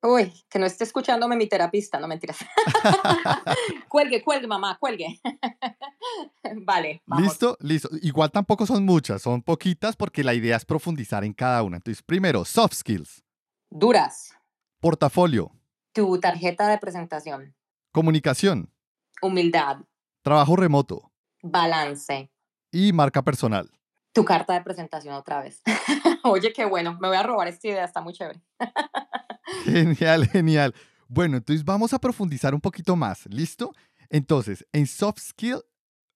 Uy, que no esté escuchándome mi terapista, no mentiras. cuelgue, cuelgue, mamá, cuelgue. vale. Vamos. Listo, listo. Igual tampoco son muchas, son poquitas porque la idea es profundizar en cada una. Entonces, primero, soft skills. Duras. Portafolio. Tu tarjeta de presentación. Comunicación. Humildad. Trabajo remoto. Balance. Y marca personal. Tu carta de presentación otra vez. Oye, qué bueno. Me voy a robar esta idea, está muy chévere. Genial, genial. Bueno, entonces vamos a profundizar un poquito más, ¿listo? Entonces, en soft skill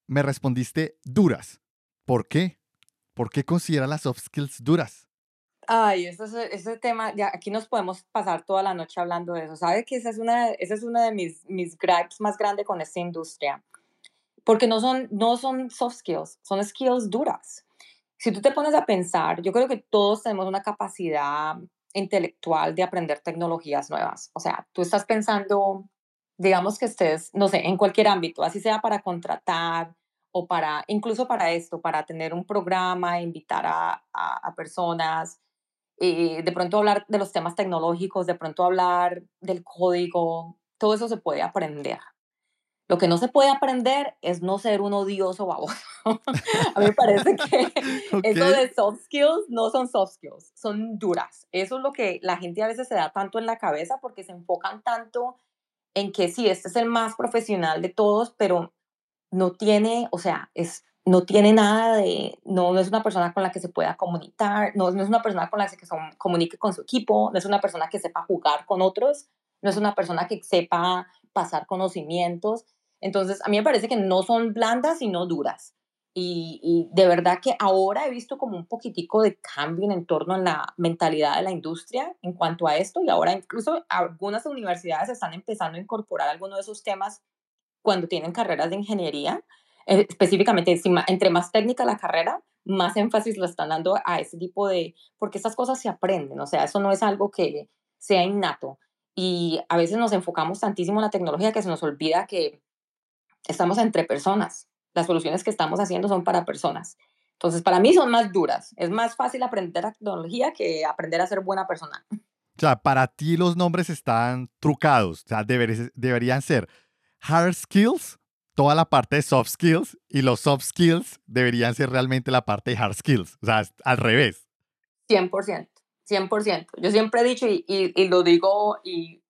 me respondiste duras. ¿Por qué? ¿Por qué considera las soft skills duras? Ay, ese, ese tema, ya aquí nos podemos pasar toda la noche hablando de eso. ¿Sabe que esa es una, esa es una de mis, mis gripes más grandes con esta industria? Porque no son, no son soft skills, son skills duras. Si tú te pones a pensar, yo creo que todos tenemos una capacidad intelectual de aprender tecnologías nuevas. O sea, tú estás pensando, digamos que estés, no sé, en cualquier ámbito, así sea para contratar o para, incluso para esto, para tener un programa, invitar a, a, personas, eh, de pronto hablar de los temas tecnológicos, de pronto hablar del código, todo eso se puede aprender. Lo que no se puede aprender es no ser un odioso baboso. a mí me parece que eso de soft skills no son soft skills, son duras. Eso es lo que la gente a veces se da tanto en la cabeza porque se enfocan tanto en que sí, este es el más profesional de todos, pero no tiene, o sea, es, no tiene nada de, no, no es una persona con la que se pueda comunicar, no, no es una persona con la que se comunique con su equipo, no es una persona que sepa jugar con otros, no es una persona que sepa pasar conocimientos. Entonces, a mí me parece que no son blandas, sino duras. Y, de verdad que ahora he visto como un poquitico de cambio en torno a la mentalidad de la industria en cuanto a esto y ahora incluso algunas universidades están empezando a incorporar algunos de esos temas cuando tienen carreras de ingeniería, específicamente entre más técnica la carrera, más énfasis lo están dando a ese tipo de, porque estas cosas se aprenden, o sea, eso no es algo que sea innato. Y a veces nos enfocamos tantísimo en la tecnología que se nos olvida que estamos entre personas. Las soluciones que estamos haciendo son para personas. Entonces, para mí son más duras. Es más fácil aprender tecnología que aprender a ser buena persona. O sea, para ti los nombres están trucados. O sea, deberían ser hard skills, toda la parte de soft skills, y los soft skills deberían ser realmente la parte de hard skills. O sea, al revés. 100%, 100%. Yo siempre he dicho y, y, lo digo, y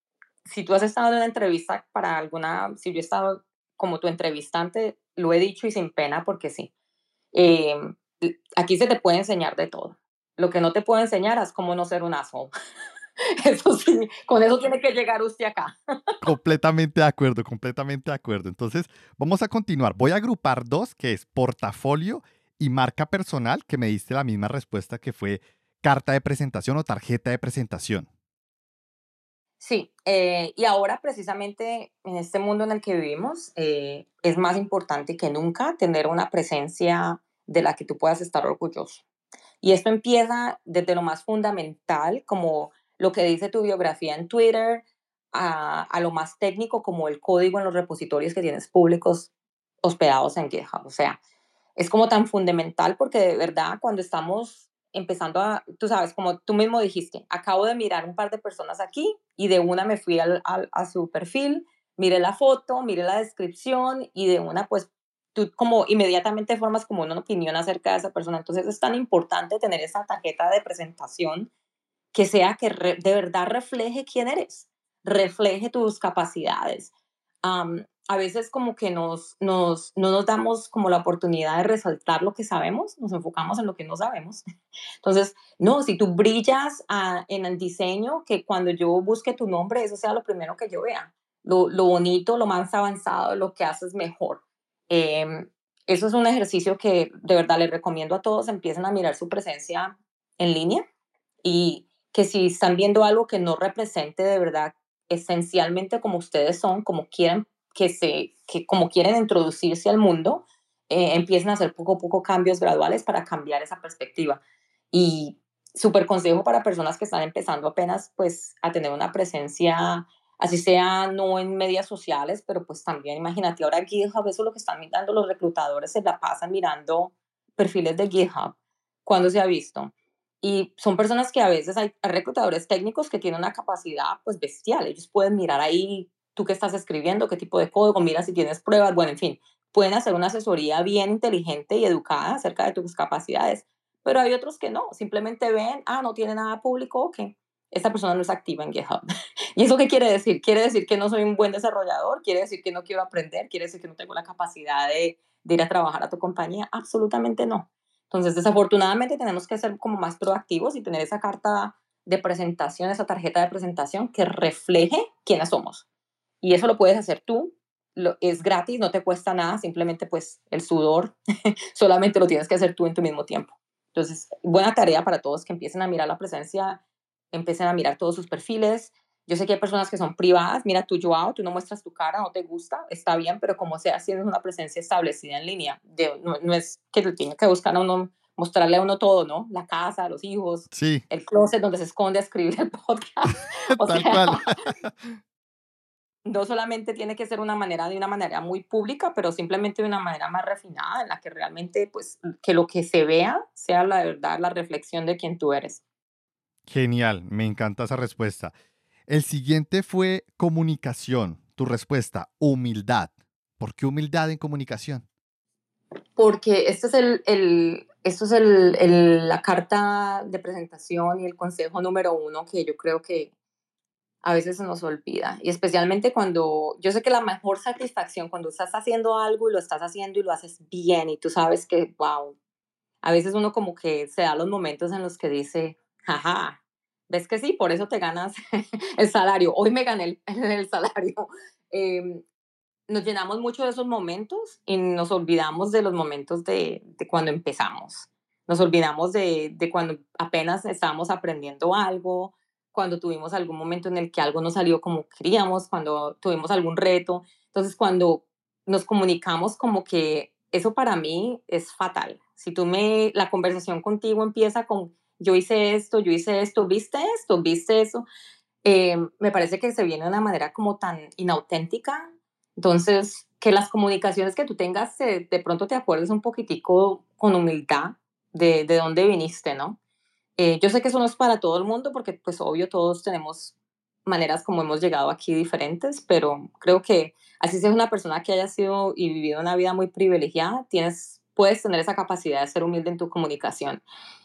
si tú has estado en una entrevista para alguna, si yo he estado como tu entrevistante, lo he dicho y sin pena porque sí. Em, aquí se te puede enseñar de todo. Lo que no te puedo enseñar es cómo no ser un asshole. Eso sí, con eso tiene que llegar usted acá. completamente de acuerdo, completamente de acuerdo. Entonces, vamos a continuar. Voy a agrupar dos, que es portafolio y marca personal, que me diste la misma respuesta que fue carta de presentación o tarjeta de presentación. Sí, eh, y ahora precisamente en este mundo en el que vivimos eh, es más importante que nunca tener una presencia de la que tú puedas estar orgulloso. Y esto empieza desde lo más fundamental, como lo que dice tu biografía en Twitter, a, a, lo más técnico, como el código en los repositorios que tienes públicos hospedados en GitHub. O sea, es como tan fundamental porque de verdad cuando estamos empezando a, tú sabes, como tú mismo dijiste, acabo de mirar un par de personas aquí y de una me fui al, a su perfil, miré la foto, miré la descripción y de una pues tú como inmediatamente formas como una opinión acerca de esa persona. Entonces es tan importante tener esa tarjeta de presentación que sea que de verdad refleje quién eres, refleje tus capacidades a veces como que nos, nos, no nos damos como la oportunidad de resaltar lo que sabemos, nos enfocamos en lo que no sabemos. Entonces, no, si tú brillas ah, en el diseño, que cuando yo busque tu nombre, eso sea lo primero que yo vea, lo, lo bonito, lo más avanzado, lo que haces mejor. Em, eso es un ejercicio que de verdad les recomiendo a todos, empiecen a mirar su presencia en línea y que si están viendo algo que no represente de verdad esencialmente como ustedes son, como quieren que, se, que como quieren introducirse al mundo, eh, empiecen a hacer poco a poco cambios graduales para cambiar esa perspectiva. Y súper consejo para personas que están empezando apenas pues a tener una presencia, así sea no en medias sociales, pero pues también imagínate ahora GitHub, eso es lo que están mirando los reclutadores, se la pasan mirando perfiles de GitHub. cuando se ha visto? Y son personas que a veces hay reclutadores técnicos que tienen una capacidad pues bestial. Ellos pueden mirar ahí tú qué estás escribiendo, qué tipo de código, mira si tienes pruebas, bueno, en fin, pueden hacer una asesoría bien inteligente y educada acerca de tus capacidades, pero hay otros que no, simplemente ven, ah, no tiene nada público, ok, esta persona no es activa en GitHub. ¿Y eso qué quiere decir? Quiere decir que no soy un buen desarrollador, quiere decir que no quiero aprender, quiere decir que no tengo la capacidad de, de ir a trabajar a tu compañía, absolutamente no. Entonces, desafortunadamente tenemos que ser como más proactivos y tener esa carta de presentación, esa tarjeta de presentación que refleje quiénes somos. Y eso lo puedes hacer tú, lo, es gratis, no te cuesta nada, simplemente pues el sudor solamente lo tienes que hacer tú en tu mismo tiempo. Entonces, buena tarea para todos que empiecen a mirar la presencia, empiecen a mirar todos sus perfiles. Yo sé que hay personas que son privadas, mira tú, Joao, tú no muestras tu cara, no te gusta, está bien, pero como sea, si tienes una presencia establecida en línea, de, no, es que tú tienes que buscar a uno, mostrarle a uno todo, ¿no? La casa, los hijos, sí. el closet donde se esconde a escribir el podcast. Tal cual. no solamente tiene que ser una manera de una manera muy pública, pero simplemente de una manera más refinada, en la que realmente, pues, que lo que se vea sea la verdad, la reflexión de quién tú eres. Genial, me encanta esa respuesta. El siguiente fue comunicación. Tu respuesta, humildad. ¿Por qué humildad en comunicación? Porque este es el, el esto es el, el, la carta de presentación y el consejo número uno que yo creo que a veces se nos olvida. Y especialmente cuando yo sé que la mejor satisfacción cuando estás haciendo algo y lo estás haciendo y lo haces bien y tú sabes que, wow, a veces uno como que se da los momentos en los que dice, jaja, ves que sí, por eso te ganas el salario. Hoy me gané el, el salario. Eh, nos llenamos mucho de esos momentos y nos olvidamos de los momentos de, de cuando empezamos. Nos olvidamos de, de cuando apenas estábamos aprendiendo algo, cuando tuvimos algún momento en el que algo no salió como queríamos, cuando tuvimos algún reto. Entonces, cuando nos comunicamos como que eso para mí es fatal. Si tú me, la conversación contigo empieza con, yo hice esto, yo hice esto, viste esto, viste eso, eh, me parece que se viene de una manera como tan inauténtica. Entonces, que las comunicaciones que tú tengas, de pronto te acuerdes un poquitico con humildad de, de dónde viniste, ¿no? Eh, yo sé que eso no es para todo el mundo porque, pues, obvio, todos tenemos maneras como hemos llegado aquí diferentes, pero creo que así seas una persona que haya sido y vivido una vida muy privilegiada, tienes, puedes tener esa capacidad de ser humilde en tu comunicación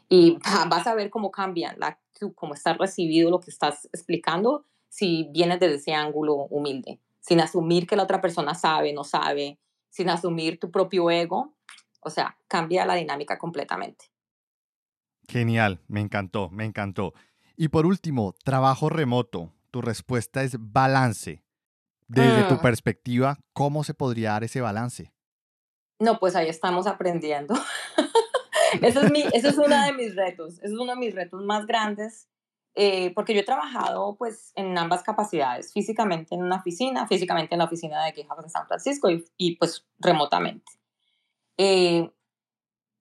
y vas a ver cómo cambia la, cómo estás recibido lo que estás explicando si vienes desde ese ángulo humilde, sin asumir que la otra persona sabe, no sabe, sin asumir tu propio ego, o sea, cambia la dinámica completamente. Genial, me encantó, me encantó. Y por último, trabajo remoto. Tu respuesta es balance. Desde tu Mm, perspectiva, ¿cómo se podría dar ese balance? No, pues ahí estamos aprendiendo. Ese es mi es uno de mis retos, ese es uno de mis retos más grandes, eh, porque yo he trabajado, pues, en ambas capacidades, físicamente en una oficina, físicamente en la oficina de GitHub en San Francisco y y, pues, remotamente. Eh,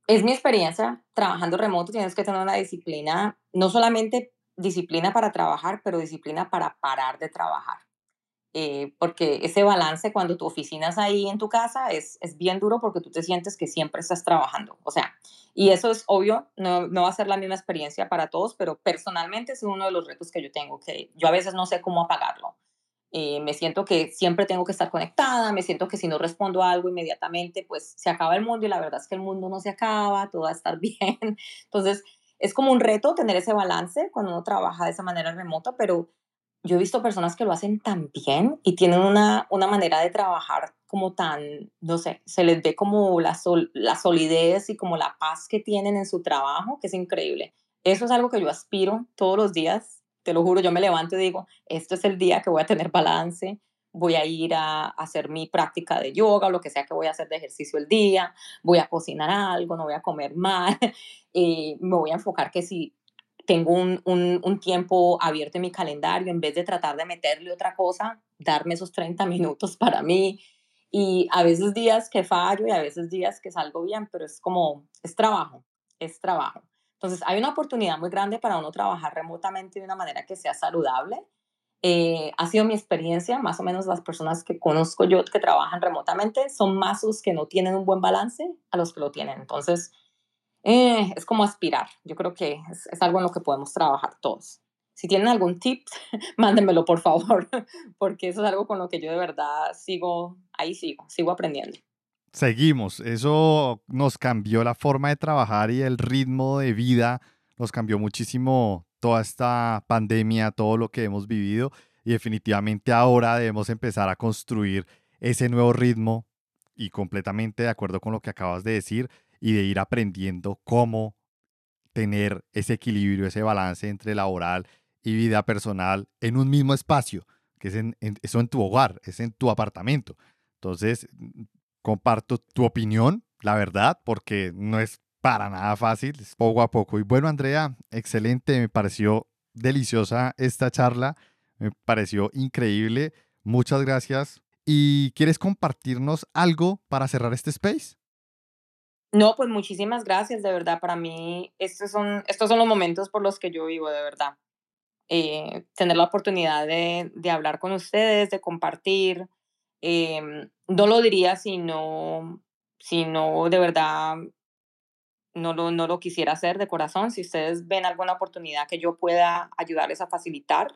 es mi experiencia, trabajando remoto tienes que tener una disciplina, no solamente disciplina para trabajar, pero disciplina para parar de trabajar. Eh, porque ese balance cuando tu oficina es ahí en tu casa es, es bien duro porque tú te sientes que siempre estás trabajando. O sea, y eso es obvio, no, no va a ser la misma experiencia para todos, pero personalmente es uno de los retos que yo tengo, que yo a veces no sé cómo apagarlo. Eh, me siento que siempre tengo que estar conectada, me siento que si no respondo a algo inmediatamente, pues se acaba el mundo y la verdad es que el mundo no se acaba, todo va a estar bien. Entonces, es como un reto tener ese balance cuando uno trabaja de esa manera remota, pero yo he visto personas que lo hacen tan bien y tienen una, una manera de trabajar como tan, no sé, se les ve como la, sol- la solidez y como la paz que tienen en su trabajo, que es increíble. Eso es algo que yo aspiro todos los días, te lo juro, yo me levanto y digo, este es el día que voy a tener balance, voy a ir a, hacer mi práctica de yoga o lo que sea que voy a hacer de ejercicio el día, voy a cocinar algo, no voy a comer mal, eh, me voy a enfocar que si tengo un, un, un tiempo abierto en mi calendario, en vez de tratar de meterle otra cosa, darme esos 30 minutos para mí. Y a veces días que fallo y a veces días que salgo bien, pero es como, es trabajo, es trabajo. Entonces hay una oportunidad muy grande para uno trabajar remotamente de una manera que sea saludable. Eh, ha sido mi experiencia, más o menos las personas que conozco yo que trabajan remotamente son más los que no tienen un buen balance a los que lo tienen. Entonces, eh, es como aspirar. Yo creo que es, algo en lo que podemos trabajar todos. Si tienen algún tip, mándenmelo por favor, porque eso es algo con lo que yo de verdad sigo, ahí sigo, sigo aprendiendo. Seguimos. Eso nos cambió la forma de trabajar y el ritmo de vida. Nos cambió muchísimo toda esta pandemia, todo lo que hemos vivido. Y definitivamente ahora debemos empezar a construir ese nuevo ritmo y completamente de acuerdo con lo que acabas de decir y de ir aprendiendo cómo tener ese equilibrio, ese balance entre laboral y vida personal en un mismo espacio, que es en, eso en tu hogar, es en tu apartamento. Entonces, mm, comparto tu opinión, la verdad, porque no es para nada fácil, poco a poco. Y bueno, Andrea, excelente, me pareció deliciosa esta charla, me pareció increíble. Muchas gracias. ¿Y quieres compartirnos algo para cerrar este space? No, pues muchísimas gracias, de verdad. Para mí, estos son, estos son los momentos por los que yo vivo, de verdad. Eh, tener la oportunidad de, de hablar con ustedes, de compartir. em, no lo diría si no, si no de verdad no lo, no lo quisiera hacer de corazón. Si ustedes ven alguna oportunidad que yo pueda ayudarles a facilitar,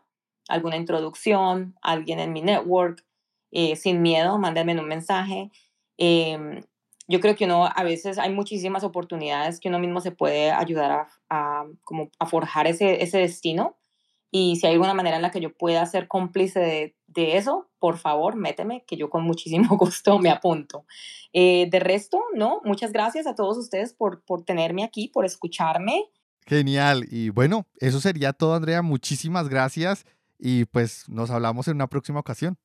alguna introducción, alguien en mi network, eh, sin miedo, mándenme un mensaje. Em, yo creo que uno a veces hay muchísimas oportunidades que uno mismo se puede ayudar a, a, como a forjar ese, ese destino. Y si hay alguna manera en la que yo pueda ser cómplice de, de eso, por favor, méteme, que yo con muchísimo gusto me apunto. Eh, de resto, no, muchas gracias a todos ustedes por, por tenerme aquí, por escucharme. Genial. Y bueno, eso sería todo, Andrea. Muchísimas gracias y pues nos hablamos en una próxima ocasión.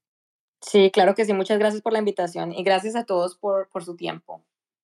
Sí, claro que sí, muchas gracias por la invitación y gracias a todos por, por su tiempo.